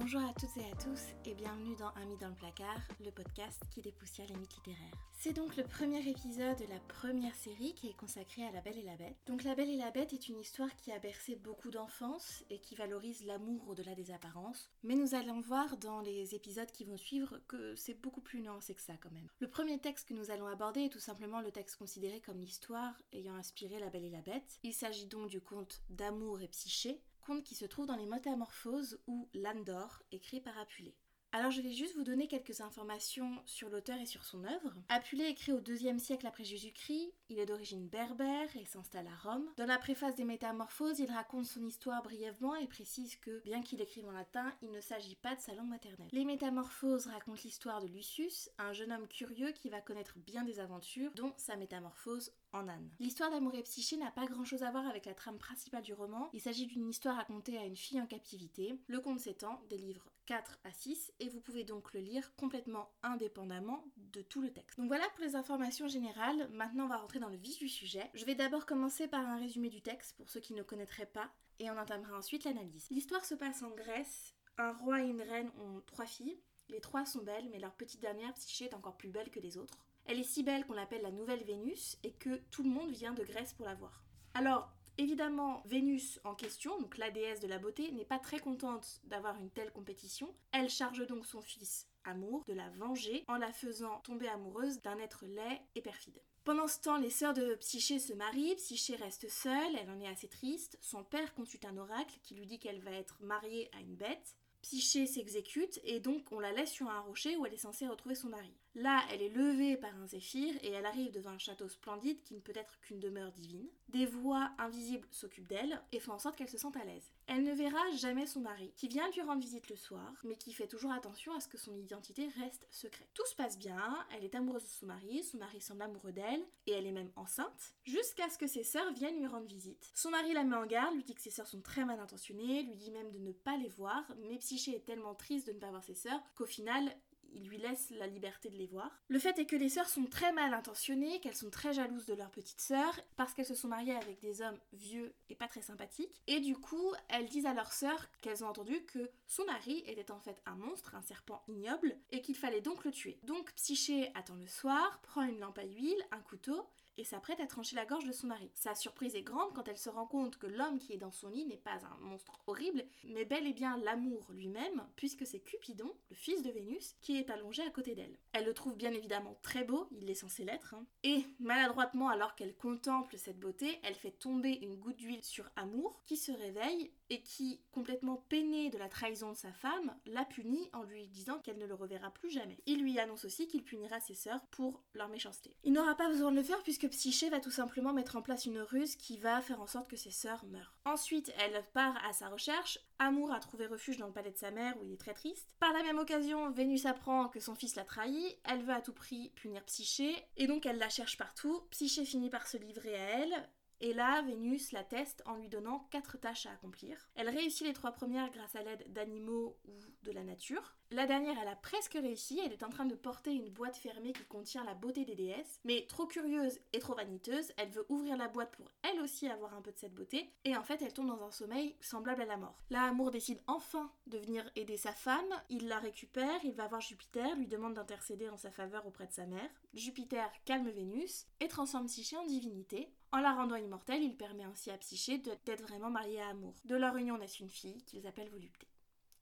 Bonjour à toutes et à tous et bienvenue dans Amis dans le placard, le podcast qui dépoussière les mythes littéraires. C'est donc le premier épisode de la première série qui est consacrée à La Belle et la Bête. Donc La Belle et la Bête est une histoire qui a bercé beaucoup d'enfance et qui valorise l'amour au-delà des apparences. Mais nous allons voir dans les épisodes qui vont suivre que c'est beaucoup plus nuancé que ça quand même. Le premier texte que nous allons aborder est tout simplement le texte considéré comme l'histoire ayant inspiré La Belle et la Bête. Il s'agit donc du conte d'amour et psyché, qui se trouve dans les Métamorphoses ou Landor, écrit par Apulée. Alors je vais juste vous donner quelques informations sur l'auteur et sur son œuvre. Apulée écrit au IIe siècle après Jésus-Christ, il est d'origine berbère et s'installe à Rome. Dans la préface des Métamorphoses, il raconte son histoire brièvement et précise que, bien qu'il écrive en latin, il ne s'agit pas de sa langue maternelle. Les Métamorphoses racontent l'histoire de Lucius, un jeune homme curieux qui va connaître bien des aventures, dont sa métamorphose en âne. L'histoire d'amour et psyché n'a pas grand chose à voir avec la trame principale du roman. Il s'agit d'une histoire racontée à une fille en captivité. Le conte s'étend des livres 4 à 6 et vous pouvez donc le lire complètement indépendamment de tout le texte. Donc voilà pour les informations générales. Maintenant on va rentrer dans le vif du sujet. Je vais d'abord commencer par un résumé du texte pour ceux qui ne connaîtraient pas et on entamera ensuite l'analyse. L'histoire se passe en Grèce. Un roi et une reine ont trois filles. Les trois sont belles, mais leur petite dernière, Psyché, est encore plus belle que les autres. Elle est si belle qu'on l'appelle la nouvelle Vénus et que tout le monde vient de Grèce pour la voir. Alors, évidemment, Vénus en question, donc la déesse de la beauté, n'est pas très contente d'avoir une telle compétition. Elle charge donc son fils Amour de la venger en la faisant tomber amoureuse d'un être laid et perfide. Pendant ce temps, les sœurs de Psyché se marient, Psyché reste seule, elle en est assez triste. Son père consulte un oracle qui lui dit qu'elle va être mariée à une bête. Psyché s'exécute et donc on la laisse sur un rocher où elle est censée retrouver son mari. Là, elle est levée par un zéphyr et elle arrive devant un château splendide qui ne peut être qu'une demeure divine. Des voix invisibles s'occupent d'elle et font en sorte qu'elle se sente à l'aise. Elle ne verra jamais son mari, qui vient lui rendre visite le soir, mais qui fait toujours attention à ce que son identité reste secrète. Tout se passe bien, elle est amoureuse de son mari, son mari semble amoureux d'elle, et elle est même enceinte, jusqu'à ce que ses sœurs viennent lui rendre visite. Son mari la met en garde, lui dit que ses sœurs sont très mal intentionnées, lui dit même de ne pas les voir, mais Psyché est tellement triste de ne pas voir ses sœurs qu'au final, il lui laisse la liberté de les voir. Le fait est que les sœurs sont très mal intentionnées, qu'elles sont très jalouses de leur petite sœur, parce qu'elles se sont mariées avec des hommes vieux et pas très sympathiques. Et du coup, elles disent à leur sœur qu'elles ont entendu que son mari était en fait un monstre, un serpent ignoble, et qu'il fallait donc le tuer. Donc Psyché attend le soir, prend une lampe à huile, un couteau, et s'apprête à trancher la gorge de son mari. Sa surprise est grande quand elle se rend compte que l'homme qui est dans son lit n'est pas un monstre horrible, mais bel et bien l'amour lui-même, puisque c'est Cupidon, le fils de Vénus, qui est allongé à côté d'elle. Elle le trouve bien évidemment très beau, il est censé l'être, hein. et maladroitement alors qu'elle contemple cette beauté, elle fait tomber une goutte d'huile sur Amour, qui se réveille et qui, complètement peiné de la trahison de sa femme, la punit en lui disant qu'elle ne le reverra plus jamais. Il lui annonce aussi qu'il punira ses sœurs pour leur méchanceté. Il n'aura pas besoin de le faire puisque Psyché va tout simplement mettre en place une ruse qui va faire en sorte que ses sœurs meurent. Ensuite, elle part à sa recherche. Amour a trouvé refuge dans le palais de sa mère où il est très triste. Par la même occasion, Vénus apprend que son fils l'a trahi. Elle veut à tout prix punir Psyché et donc elle la cherche partout. Psyché finit par se livrer à elle. Et là, Vénus la teste en lui donnant quatre tâches à accomplir. Elle réussit les trois premières grâce à l'aide d'animaux ou de la nature. La dernière, elle a presque réussi, elle est en train de porter une boîte fermée qui contient la beauté des déesses, mais trop curieuse et trop vaniteuse, elle veut ouvrir la boîte pour elle aussi avoir un peu de cette beauté, et en fait elle tombe dans un sommeil semblable à la mort. Là, Amour décide enfin de venir aider sa femme, il la récupère, il va voir Jupiter, lui demande d'intercéder en sa faveur auprès de sa mère. Jupiter calme Vénus et transforme Psyché en divinité. En la rendant immortelle, il permet ainsi à Psyché d'être vraiment mariée à Amour. De leur union naît une fille qu'ils appellent Volupté.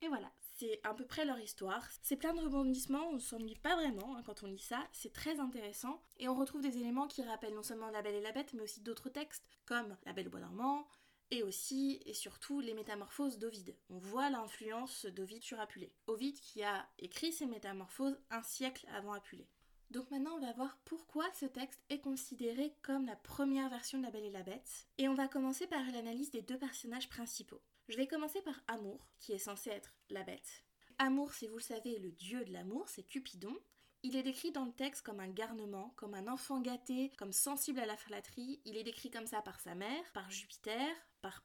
Et voilà, c'est à peu près leur histoire. C'est plein de rebondissements, on ne s'ennuie pas vraiment hein, quand on lit ça, c'est très intéressant. Et on retrouve des éléments qui rappellent non seulement La Belle et la Bête, mais aussi d'autres textes, comme La Belle au Bois dormant, et aussi et surtout les métamorphoses d'Ovide. On voit l'influence d'Ovide sur Apulée. Ovide qui a écrit ces métamorphoses un siècle avant Apulée. Donc maintenant on va voir pourquoi ce texte est considéré comme la première version de La Belle et la Bête. Et on va commencer par l'analyse des deux personnages principaux. Je vais commencer par Amour, qui est censé être la bête. Amour, si vous le savez, le dieu de l'amour, c'est Cupidon. Il est décrit dans le texte comme un garnement, comme un enfant gâté, comme sensible à la flatterie. Il est décrit comme ça par sa mère, par Jupiter,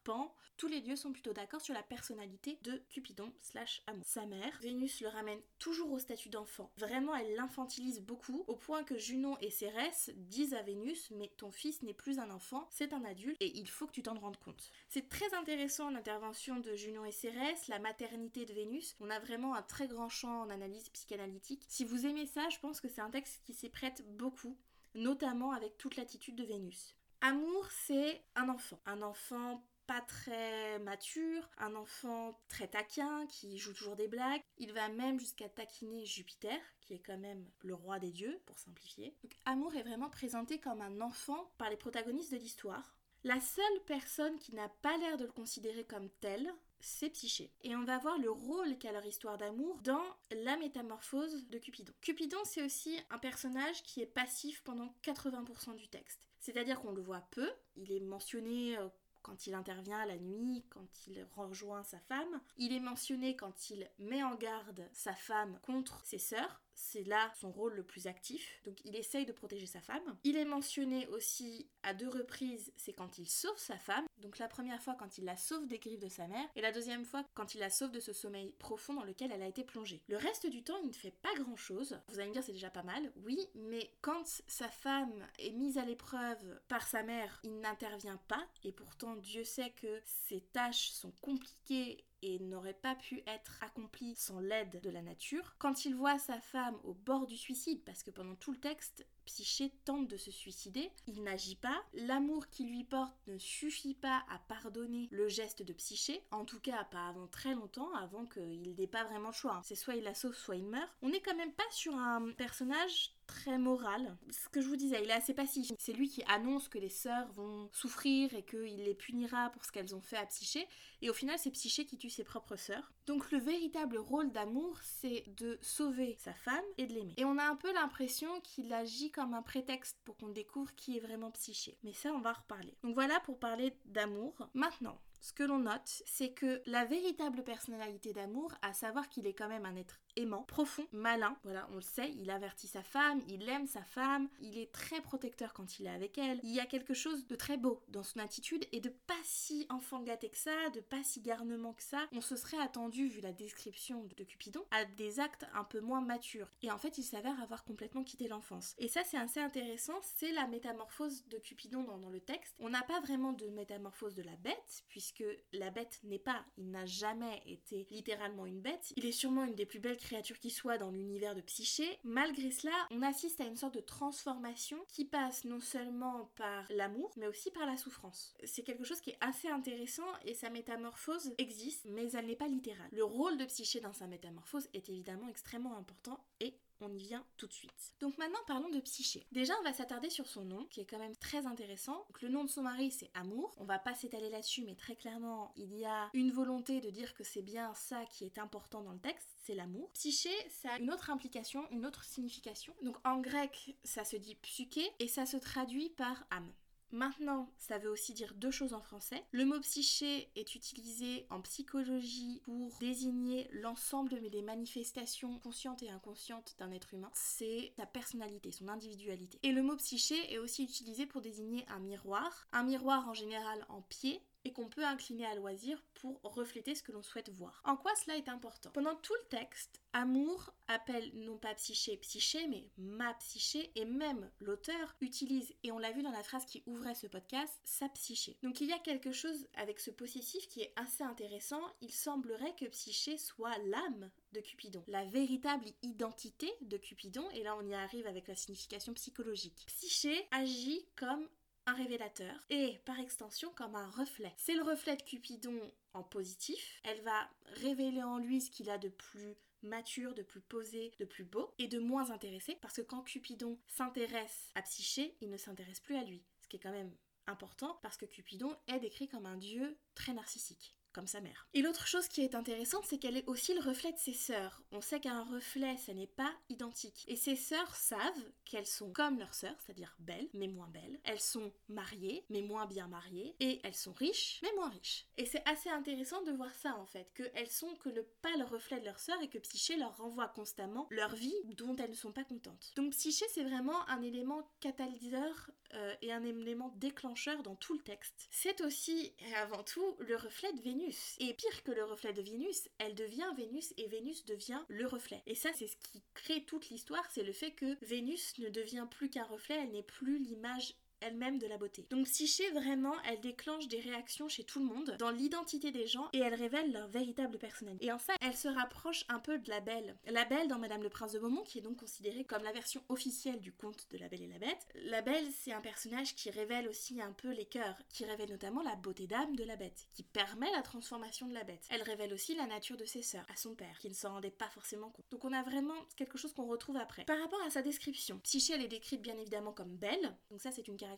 Pan, tous les dieux sont plutôt d'accord sur la personnalité de Cupidon slash amour. Sa mère, Vénus le ramène toujours au statut d'enfant. Vraiment, elle l'infantilise beaucoup, au point que Junon et Cérès disent à Vénus Mais ton fils n'est plus un enfant, c'est un adulte, et il faut que tu t'en rendes compte. C'est très intéressant l'intervention de Junon et Cérès, la maternité de Vénus. On a vraiment un très grand champ en analyse psychanalytique. Si vous aimez ça, je pense que c'est un texte qui s'y prête beaucoup, notamment avec toute l'attitude de Vénus. Amour, c'est un enfant. Un enfant pas très mature, un enfant très taquin qui joue toujours des blagues. Il va même jusqu'à taquiner Jupiter, qui est quand même le roi des dieux, pour simplifier. Donc Amour est vraiment présenté comme un enfant par les protagonistes de l'histoire. La seule personne qui n'a pas l'air de le considérer comme tel, c'est Psyché. Et on va voir le rôle qu'a leur histoire d'amour dans la métamorphose de Cupidon. Cupidon, c'est aussi un personnage qui est passif pendant 80% du texte. C'est-à-dire qu'on le voit peu, il est mentionné euh, quand il intervient la nuit, quand il rejoint sa femme. Il est mentionné quand il met en garde sa femme contre ses sœurs. C'est là son rôle le plus actif. Donc il essaye de protéger sa femme. Il est mentionné aussi à deux reprises, c'est quand il sauve sa femme. Donc la première fois quand il la sauve des griffes de sa mère et la deuxième fois quand il la sauve de ce sommeil profond dans lequel elle a été plongée. Le reste du temps, il ne fait pas grand-chose. Vous allez me dire c'est déjà pas mal. Oui, mais quand sa femme est mise à l'épreuve par sa mère, il n'intervient pas et pourtant Dieu sait que ses tâches sont compliquées et n'aurait pas pu être accompli sans l'aide de la nature. Quand il voit sa femme au bord du suicide, parce que pendant tout le texte, Psyché tente de se suicider, il n'agit pas, l'amour qu'il lui porte ne suffit pas à pardonner le geste de Psyché, en tout cas pas avant très longtemps, avant qu'il n'ait pas vraiment le choix. C'est soit il la sauve, soit il meurt. On n'est quand même pas sur un personnage très moral. Ce que je vous disais, il est assez passif. C'est lui qui annonce que les sœurs vont souffrir et qu'il les punira pour ce qu'elles ont fait à Psyché. Et au final, c'est Psyché qui tue ses propres sœurs. Donc le véritable rôle d'amour, c'est de sauver sa femme et de l'aimer. Et on a un peu l'impression qu'il agit comme un prétexte pour qu'on découvre qui est vraiment Psyché. Mais ça, on va reparler. Donc voilà pour parler d'amour. Maintenant, ce que l'on note, c'est que la véritable personnalité d'amour, à savoir qu'il est quand même un être aimant, profond, malin, voilà, on le sait, il avertit sa femme, il aime sa femme, il est très protecteur quand il est avec elle. Il y a quelque chose de très beau dans son attitude et de pas si enfant gâté que ça, de pas si garnement que ça. On se serait attendu, vu la description de Cupidon, à des actes un peu moins matures. Et en fait, il s'avère avoir complètement quitté l'enfance. Et ça, c'est assez intéressant, c'est la métamorphose de Cupidon dans, dans le texte. On n'a pas vraiment de métamorphose de la bête, puisque que la bête n'est pas, il n'a jamais été littéralement une bête. Il est sûrement une des plus belles créatures qui soit dans l'univers de Psyché. Malgré cela, on assiste à une sorte de transformation qui passe non seulement par l'amour, mais aussi par la souffrance. C'est quelque chose qui est assez intéressant et sa métamorphose existe, mais elle n'est pas littérale. Le rôle de Psyché dans sa métamorphose est évidemment extrêmement important et vient tout de suite. Donc maintenant parlons de Psyché. Déjà on va s'attarder sur son nom qui est quand même très intéressant. le nom de son mari c'est Amour. On va pas s'étaler là-dessus mais très clairement il y a une volonté de dire que c'est bien ça qui est important dans le texte, c'est l'amour. Psyché ça a une autre implication, une autre signification. Donc en grec ça se dit psyché et ça se traduit par âme. Maintenant, ça veut aussi dire deux choses en français. Le mot psyché est utilisé en psychologie pour désigner l'ensemble des manifestations conscientes et inconscientes d'un être humain. C'est sa personnalité, son individualité. Et le mot psyché est aussi utilisé pour désigner un miroir. Un miroir en général en pied et qu'on peut incliner à loisir pour refléter ce que l'on souhaite voir. En quoi cela est important? Pendant tout le texte, Amour appelle non pas psyché psyché, mais ma psyché, et même l'auteur utilise, et on l'a vu dans la phrase qui ouvrait ce podcast, sa psyché. Donc il y a quelque chose avec ce possessif qui est assez intéressant. Il semblerait que psyché soit l'âme de Cupidon, la véritable identité de Cupidon, et là on y arrive avec la signification psychologique. Psyché agit comme révélateur et par extension comme un reflet. C'est le reflet de Cupidon en positif. Elle va révéler en lui ce qu'il a de plus mature, de plus posé, de plus beau et de moins intéressé parce que quand Cupidon s'intéresse à Psyché, il ne s'intéresse plus à lui. Ce qui est quand même important parce que Cupidon est décrit comme un dieu très narcissique comme sa mère. Et l'autre chose qui est intéressante, c'est qu'elle est aussi le reflet de ses sœurs. On sait qu'un reflet, ça n'est pas identique. Et ses sœurs savent qu'elles sont comme leurs sœurs, c'est-à-dire belles, mais moins belles. Elles sont mariées, mais moins bien mariées. Et elles sont riches, mais moins riches. Et c'est assez intéressant de voir ça en fait, qu'elles sont que le pâle reflet de leurs sœurs et que Psyché leur renvoie constamment leur vie dont elles ne sont pas contentes. Donc Psyché, c'est vraiment un élément catalyseur euh, et un élément déclencheur dans tout le texte. C'est aussi et avant tout le reflet de Vénus. Et pire que le reflet de Vénus, elle devient Vénus et Vénus devient le reflet. Et ça, c'est ce qui crée toute l'histoire, c'est le fait que Vénus ne devient plus qu'un reflet, elle n'est plus l'image elle-même de la beauté. Donc Psyché, vraiment, elle déclenche des réactions chez tout le monde, dans l'identité des gens, et elle révèle leur véritable personnalité. Et en fait, elle se rapproche un peu de la Belle. La Belle dans Madame le Prince de Beaumont, qui est donc considérée comme la version officielle du conte de la Belle et la Bête. La Belle, c'est un personnage qui révèle aussi un peu les cœurs, qui révèle notamment la beauté d'âme de la Bête, qui permet la transformation de la Bête. Elle révèle aussi la nature de ses sœurs, à son père, qui ne s'en rendait pas forcément compte. Donc on a vraiment quelque chose qu'on retrouve après. Par rapport à sa description, Psyché, elle est décrite bien évidemment comme belle, donc ça c'est une caractéristique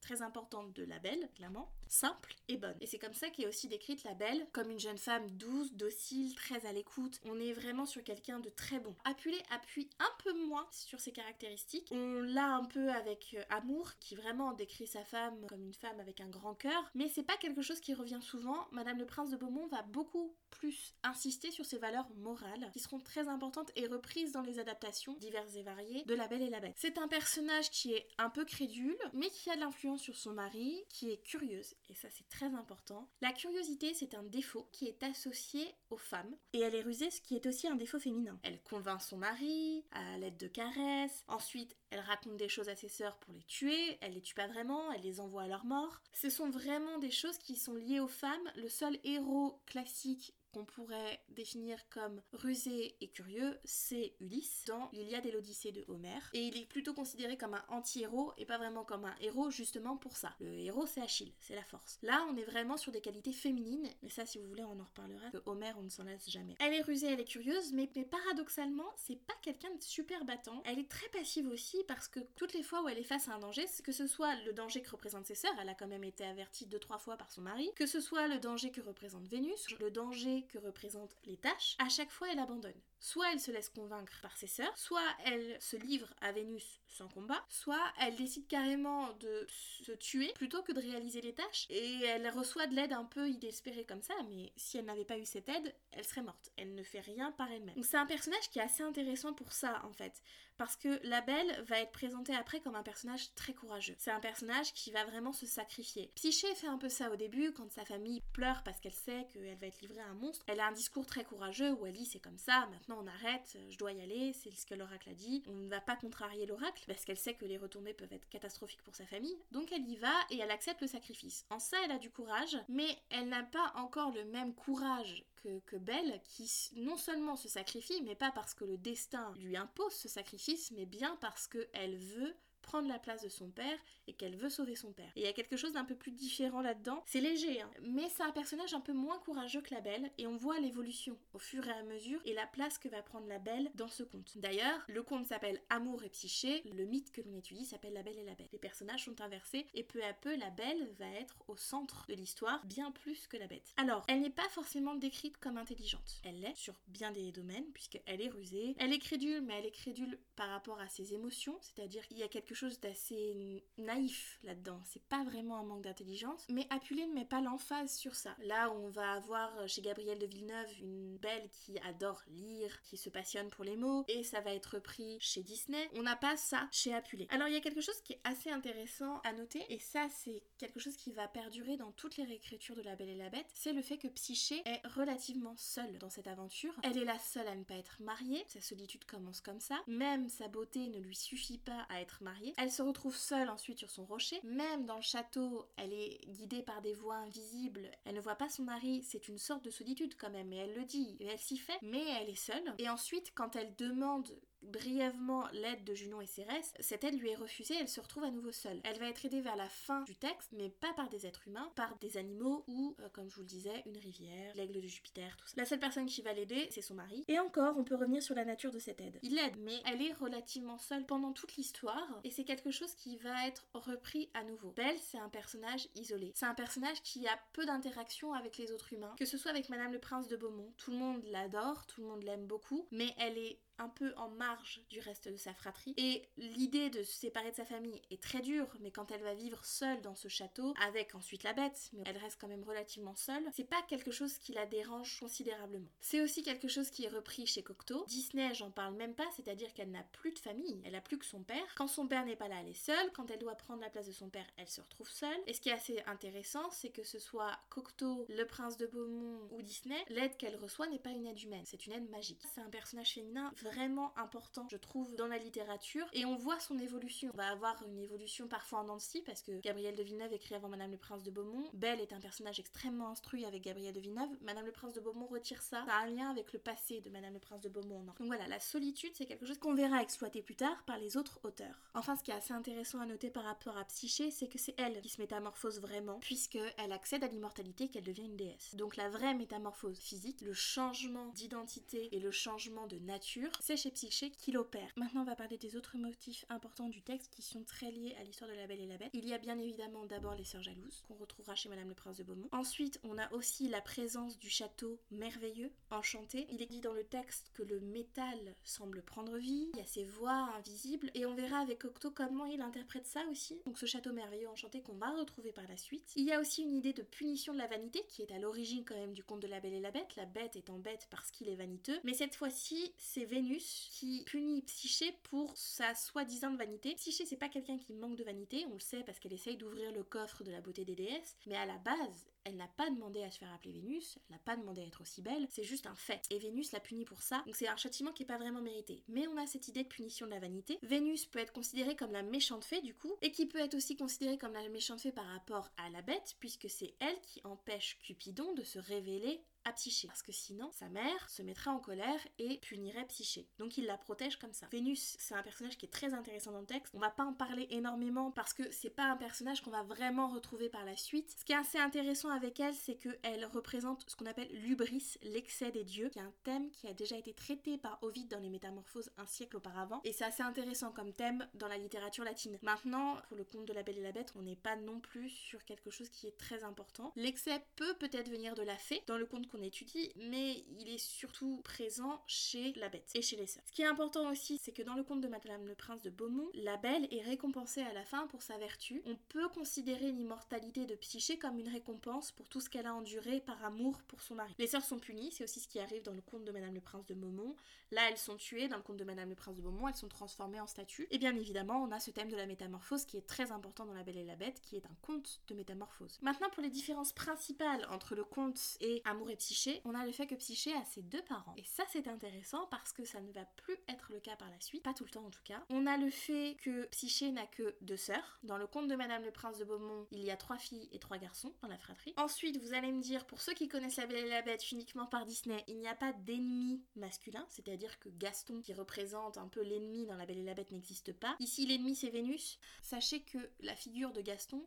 très importante de la belle, clairement, simple et bonne. Et c'est comme ça qu'est aussi décrite la belle, comme une jeune femme douce, docile, très à l'écoute. On est vraiment sur quelqu'un de très bon. Apulé appuie un peu moins sur ses caractéristiques. On l'a un peu avec euh, Amour, qui vraiment décrit sa femme comme une femme avec un grand cœur, mais c'est pas quelque chose qui revient souvent. Madame le Prince de Beaumont va beaucoup plus insister sur ses valeurs morales, qui seront très importantes et reprises dans les adaptations diverses et variées de La Belle et la Bête. C'est un personnage qui est un peu crédule, mais qui a de l'influence sur son mari, qui est curieuse, et ça c'est très important. La curiosité, c'est un défaut qui est associé aux femmes, et elle est rusée, ce qui est aussi un défaut féminin. Elle convainc son mari à l'aide de caresses, ensuite elle raconte des choses à ses sœurs pour les tuer, elle les tue pas vraiment, elle les envoie à leur mort. Ce sont vraiment des choses qui sont liées aux femmes. Le seul héros classique qu'on pourrait définir comme rusé et curieux, c'est Ulysse dans l'Iliade et l'Odyssée de Homère. Et il est plutôt considéré comme un anti-héros et pas vraiment comme un héros justement pour ça. Le héros c'est Achille, c'est la force. Là on est vraiment sur des qualités féminines, mais ça si vous voulez on en reparlera, que Homère on ne s'en lasse jamais. Elle est rusée, elle est curieuse, mais, mais paradoxalement c'est pas quelqu'un de super battant. Elle est très passive aussi parce que toutes les fois où elle est face à un danger, que ce soit le danger que représentent ses sœurs, elle a quand même été avertie deux trois fois par son mari, que ce soit le danger que représente Vénus, le danger que représentent les tâches, à chaque fois elle abandonne. Soit elle se laisse convaincre par ses sœurs, soit elle se livre à Vénus sans combat, soit elle décide carrément de se tuer plutôt que de réaliser les tâches et elle reçoit de l'aide un peu inespérée comme ça, mais si elle n'avait pas eu cette aide, elle serait morte. Elle ne fait rien par elle-même. Donc c'est un personnage qui est assez intéressant pour ça en fait, parce que la Belle va être présentée après comme un personnage très courageux. C'est un personnage qui va vraiment se sacrifier. Psyché fait un peu ça au début quand sa famille pleure parce qu'elle sait qu'elle va être livrée à un monstre. Elle a un discours très courageux où elle dit c'est comme ça, maintenant on arrête, je dois y aller, c'est ce que l'oracle a dit. On ne va pas contrarier l'oracle parce qu'elle sait que les retombées peuvent être catastrophiques pour sa famille. Donc elle y va et elle accepte le sacrifice. En ça, elle a du courage, mais elle n'a pas encore le même courage que, que, Belle, qui non seulement se sacrifie, mais pas parce que le destin lui impose ce sacrifice, mais bien parce qu'elle veut prendre la place de son père et qu'elle veut sauver son père. Et il y a quelque chose d'un peu plus différent là-dedans. C'est léger, hein, mais c'est un personnage un peu moins courageux que la Belle et on voit l'évolution au fur et à mesure et la place que va prendre la Belle dans ce conte. D'ailleurs, le conte s'appelle Amour et Psyché, le mythe que l'on étudie s'appelle La Belle et la Bête. Les personnages sont inversés et peu à peu la Belle va être au centre de l'histoire bien plus que la Bête. Alors, elle n'est pas forcément décrite comme intelligente. Elle l'est sur bien des domaines puisqu'elle est rusée, elle est crédule mais elle est crédule par rapport à ses émotions, c'est-à-dire qu'il y a quelque chose d'assez naïf là-dedans. C'est pas vraiment un manque d'intelligence, mais Apulé ne met pas l'emphase sur ça. Là, on va avoir chez Gabrielle de Villeneuve une belle qui adore lire, qui se passionne pour les mots, et ça va être repris chez Disney. On n'a pas ça chez Apulé. Alors, il y a quelque chose qui est assez intéressant à noter, et ça, c'est quelque chose qui va perdurer dans toutes les réécritures de La Belle et la Bête, c'est le fait que Psyché est relativement seule dans cette aventure. Elle est la seule à ne pas être mariée, sa solitude commence comme ça. Même sa beauté ne lui suffit pas à être mariée. Elle se retrouve seule ensuite sur son rocher. Même dans le château, elle est guidée par des voix invisibles. Elle ne voit pas son mari. C'est une sorte de solitude quand même. Et elle le dit. Et elle s'y fait. Mais elle est seule. Et ensuite, quand elle demande brièvement l'aide de Junon et Cérès, cette aide lui est refusée, elle se retrouve à nouveau seule. Elle va être aidée vers la fin du texte, mais pas par des êtres humains, par des animaux ou, euh, comme je vous le disais, une rivière, l'aigle de Jupiter, tout ça. La seule personne qui va l'aider, c'est son mari. Et encore, on peut revenir sur la nature de cette aide. Il l'aide, mais elle est relativement seule pendant toute l'histoire, et c'est quelque chose qui va être repris à nouveau. Belle, c'est un personnage isolé. C'est un personnage qui a peu d'interaction avec les autres humains, que ce soit avec Madame le Prince de Beaumont. Tout le monde l'adore, tout le monde l'aime beaucoup, mais elle est un peu en marge du reste de sa fratrie. Et l'idée de se séparer de sa famille est très dure, mais quand elle va vivre seule dans ce château, avec ensuite la bête, mais elle reste quand même relativement seule, c'est pas quelque chose qui la dérange considérablement. C'est aussi quelque chose qui est repris chez Cocteau. Disney, j'en parle même pas, c'est-à-dire qu'elle n'a plus de famille, elle a plus que son père. Quand son père n'est pas là, elle est seule. Quand elle doit prendre la place de son père, elle se retrouve seule. Et ce qui est assez intéressant, c'est que ce soit Cocteau, le prince de Beaumont ou Disney, l'aide qu'elle reçoit n'est pas une aide humaine, c'est une aide magique. C'est un personnage féminin vraiment important, je trouve, dans la littérature. Et on voit son évolution. On va avoir une évolution parfois en Nancy, parce que Gabrielle de Villeneuve écrit avant Madame le Prince de Beaumont. Belle est un personnage extrêmement instruit avec Gabrielle de Villeneuve. Madame le Prince de Beaumont retire ça. Ça a un lien avec le passé de Madame le Prince de Beaumont. Donc voilà, la solitude, c'est quelque chose qu'on verra exploiter plus tard par les autres auteurs. Enfin, ce qui est assez intéressant à noter par rapport à Psyché, c'est que c'est elle qui se métamorphose vraiment, puisque elle accède à l'immortalité qu'elle devient une déesse. Donc la vraie métamorphose physique, le changement d'identité et le changement de nature, c'est chez Psyché qu'il opère. Maintenant, on va parler des autres motifs importants du texte qui sont très liés à l'histoire de la Belle et la Bête. Il y a bien évidemment d'abord les sœurs jalouses, qu'on retrouvera chez Madame le Prince de Beaumont. Ensuite, on a aussi la présence du château merveilleux, enchanté. Il est dit dans le texte que le métal semble prendre vie, il y a ces voix invisibles, et on verra avec Octo comment il interprète ça aussi. Donc ce château merveilleux enchanté qu'on va retrouver par la suite. Il y a aussi une idée de punition de la vanité qui est à l'origine quand même du conte de la Belle et la Bête, la bête étant bête parce qu'il est vaniteux, mais cette fois-ci c'est Vénus qui punit Psyché pour sa soi-disant vanité. Psyché c'est pas quelqu'un qui manque de vanité, on le sait parce qu'elle essaye d'ouvrir le coffre de la beauté des déesses, mais à la base elle n'a pas demandé à se faire appeler Vénus, elle n'a pas demandé à être aussi belle, c'est juste un fait. Et Vénus l'a punie pour ça, donc c'est un châtiment qui est pas vraiment mérité. Mais on a cette idée de punition de la vanité. Vénus peut être considérée comme la méchante fée du coup, et qui peut être aussi considérée comme la méchante fée par rapport à la bête, puisque c'est elle qui empêche Cupidon de se révéler à Psyché. Parce que sinon, sa mère se mettrait en colère et punirait Psyché. Donc il la protège comme ça. Vénus, c'est un personnage qui est très intéressant dans le texte. On va pas en parler énormément parce que c'est pas un personnage qu'on va vraiment retrouver par la suite. Ce qui est assez intéressant avec elle, c'est qu'elle représente ce qu'on appelle l'ubris, l'excès des dieux, qui est un thème qui a déjà été traité par Ovide dans les Métamorphoses un siècle auparavant. Et c'est assez intéressant comme thème dans la littérature latine. Maintenant, pour le conte de la Belle et la Bête, on n'est pas non plus sur quelque chose qui est très important. L'excès peut peut-être venir de la fée. Dans le conte étudie, mais il est surtout présent chez la bête et chez les sœurs. Ce qui est important aussi, c'est que dans le conte de Madame le Prince de Beaumont, la belle est récompensée à la fin pour sa vertu. On peut considérer l'immortalité de Psyché comme une récompense pour tout ce qu'elle a enduré par amour pour son mari. Les sœurs sont punies, c'est aussi ce qui arrive dans le conte de Madame le Prince de Beaumont. Là, elles sont tuées, dans le conte de Madame le Prince de Beaumont, elles sont transformées en statues. Et bien évidemment, on a ce thème de la métamorphose qui est très important dans La Belle et la Bête, qui est un conte de métamorphose. Maintenant, pour les différences principales entre le conte et Amour et Psyché, on a le fait que Psyché a ses deux parents. Et ça, c'est intéressant parce que ça ne va plus être le cas par la suite, pas tout le temps en tout cas. On a le fait que Psyché n'a que deux sœurs. Dans le conte de Madame le Prince de Beaumont, il y a trois filles et trois garçons dans la fratrie. Ensuite, vous allez me dire, pour ceux qui connaissent La Belle et la Bête uniquement par Disney, il n'y a pas d'ennemi masculin, c'est-à-dire que Gaston, qui représente un peu l'ennemi dans La Belle et la Bête, n'existe pas. Ici, l'ennemi c'est Vénus. Sachez que la figure de Gaston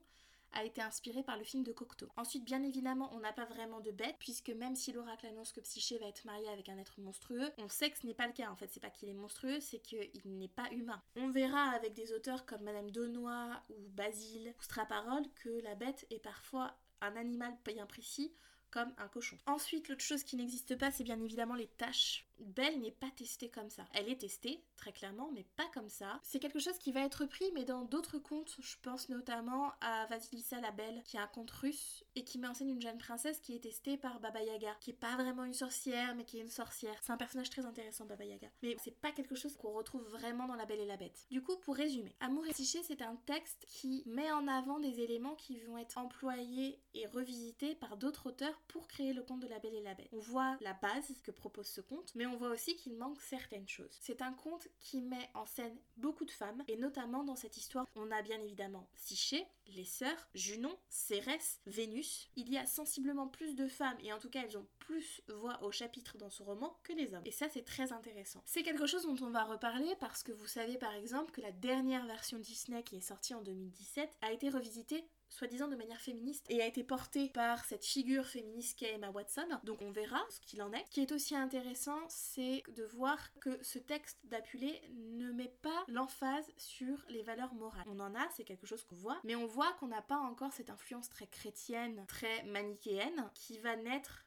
a été inspiré par le film de Cocteau. Ensuite, bien évidemment, on n'a pas vraiment de bête, puisque même si l'oracle annonce que Psyché va être mariée avec un être monstrueux, on sait que ce n'est pas le cas. En fait, c'est pas qu'il est monstrueux, c'est qu'il n'est pas humain. On verra avec des auteurs comme Madame Donois ou Basile ou Straparole que la bête est parfois un animal bien précis comme un cochon. Ensuite, l'autre chose qui n'existe pas, c'est bien évidemment les tâches. Belle n'est pas testée comme ça. Elle est testée, très clairement, mais pas comme ça. C'est quelque chose qui va être pris, mais dans d'autres contes. Je pense notamment à Vasilissa la Belle, qui est un conte russe et qui met en scène une jeune princesse qui est testée par Baba Yaga, qui est pas vraiment une sorcière, mais qui est une sorcière. C'est un personnage très intéressant, Baba Yaga. Mais c'est pas quelque chose qu'on retrouve vraiment dans La Belle et la Bête. Du coup, pour résumer, Amour et Psyché, c'est un texte qui met en avant des éléments qui vont être employés et revisités par d'autres auteurs pour créer le conte de La Belle et la Bête. On voit la base que propose ce conte, mais on voit aussi qu'il manque certaines choses. C'est un conte qui met en scène beaucoup de femmes, et notamment dans cette histoire, on a bien évidemment Psyché, les sœurs, Junon, Cérès, Vénus. Il y a sensiblement plus de femmes, et en tout cas elles ont plus voix au chapitre dans ce roman que les hommes. Et ça c'est très intéressant. C'est quelque chose dont on va reparler parce que vous savez par exemple que la dernière version Disney qui est sortie en 2017 a été revisitée soi-disant de manière féministe et a été portée par cette figure féministe qu'est Emma Watson. Donc on verra ce qu'il en est. Ce qui est aussi intéressant, c'est de voir que ce texte d'Apulé ne met pas l'emphase sur les valeurs morales. On en a, c'est quelque chose qu'on voit, mais on voit qu'on n'a pas encore cette influence très chrétienne, très manichéenne qui va naître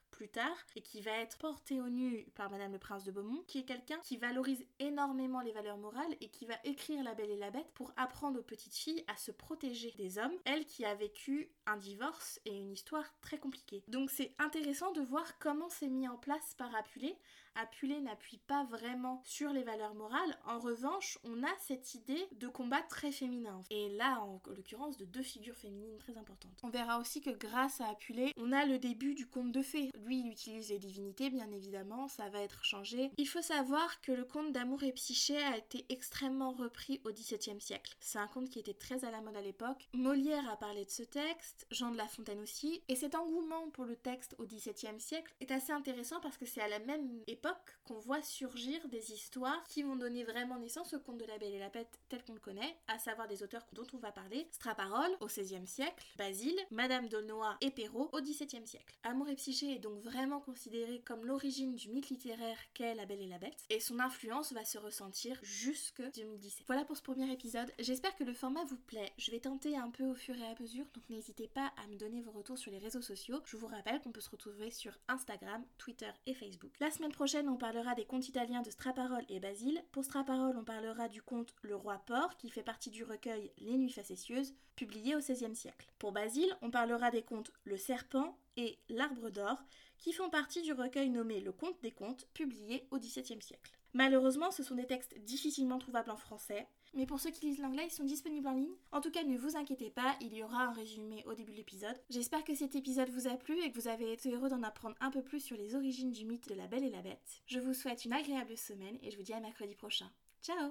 et qui va être porté au nu par Madame le Prince de Beaumont, qui est quelqu'un qui valorise énormément les valeurs morales et qui va écrire La Belle et la Bête pour apprendre aux petites filles à se protéger des hommes, elle qui a vécu un divorce et une histoire très compliquée. Donc c'est intéressant de voir comment c'est mis en place par Apulé n'appuie pas vraiment sur les valeurs morales. En revanche, on a cette idée de combat très féminin. Et là, en l'occurrence, de deux figures féminines très importantes. On verra aussi que grâce à Apulé, on a le début du conte de fées. Lui, il utilise les divinités, bien évidemment, ça va être changé. Il faut savoir que le conte d'amour et psyché a été extrêmement repris au XVIIe siècle. C'est un conte qui était très à la mode à l'époque. Molière a parlé de ce texte, Jean de La Fontaine aussi. Et cet engouement pour le texte au XVIIe siècle est assez intéressant parce que c'est à la même époque qu'on voit surgir des histoires qui vont donner vraiment naissance au conte de la Belle et la Bête tel qu'on le connaît, à savoir des auteurs dont on va parler, Straparole au XVIe siècle, Basile, Madame d'Aulnoy et Perrault au XVIIe siècle. Amour et Psyché est donc vraiment considéré comme l'origine du mythe littéraire qu'est La Belle et la Bête, et son influence va se ressentir jusque 2017. Voilà pour ce premier épisode, j'espère que le format vous plaît, je vais tenter un peu au fur et à mesure, donc n'hésitez pas à me donner vos retours sur les réseaux sociaux. Je vous rappelle qu'on peut se retrouver sur Instagram, Twitter et Facebook. La semaine on parlera des contes italiens de Straparole et Basile. Pour Straparole, on parlera du conte Le Roi Porc, qui fait partie du recueil Les Nuits facétieuses, publié au XVIe siècle. Pour Basile, on parlera des contes Le Serpent et L'Arbre d'Or, qui font partie du recueil nommé Le Conte des Contes, publié au XVIIe siècle. Malheureusement, ce sont des textes difficilement trouvables en français, mais pour ceux qui lisent l'anglais, ils sont disponibles en ligne. En tout cas, ne vous inquiétez pas, il y aura un résumé au début de l'épisode. J'espère que cet épisode vous a plu et que vous avez été heureux d'en apprendre un peu plus sur les origines du mythe de la Belle et la Bête. Je vous souhaite une agréable semaine et je vous dis à mercredi prochain. Ciao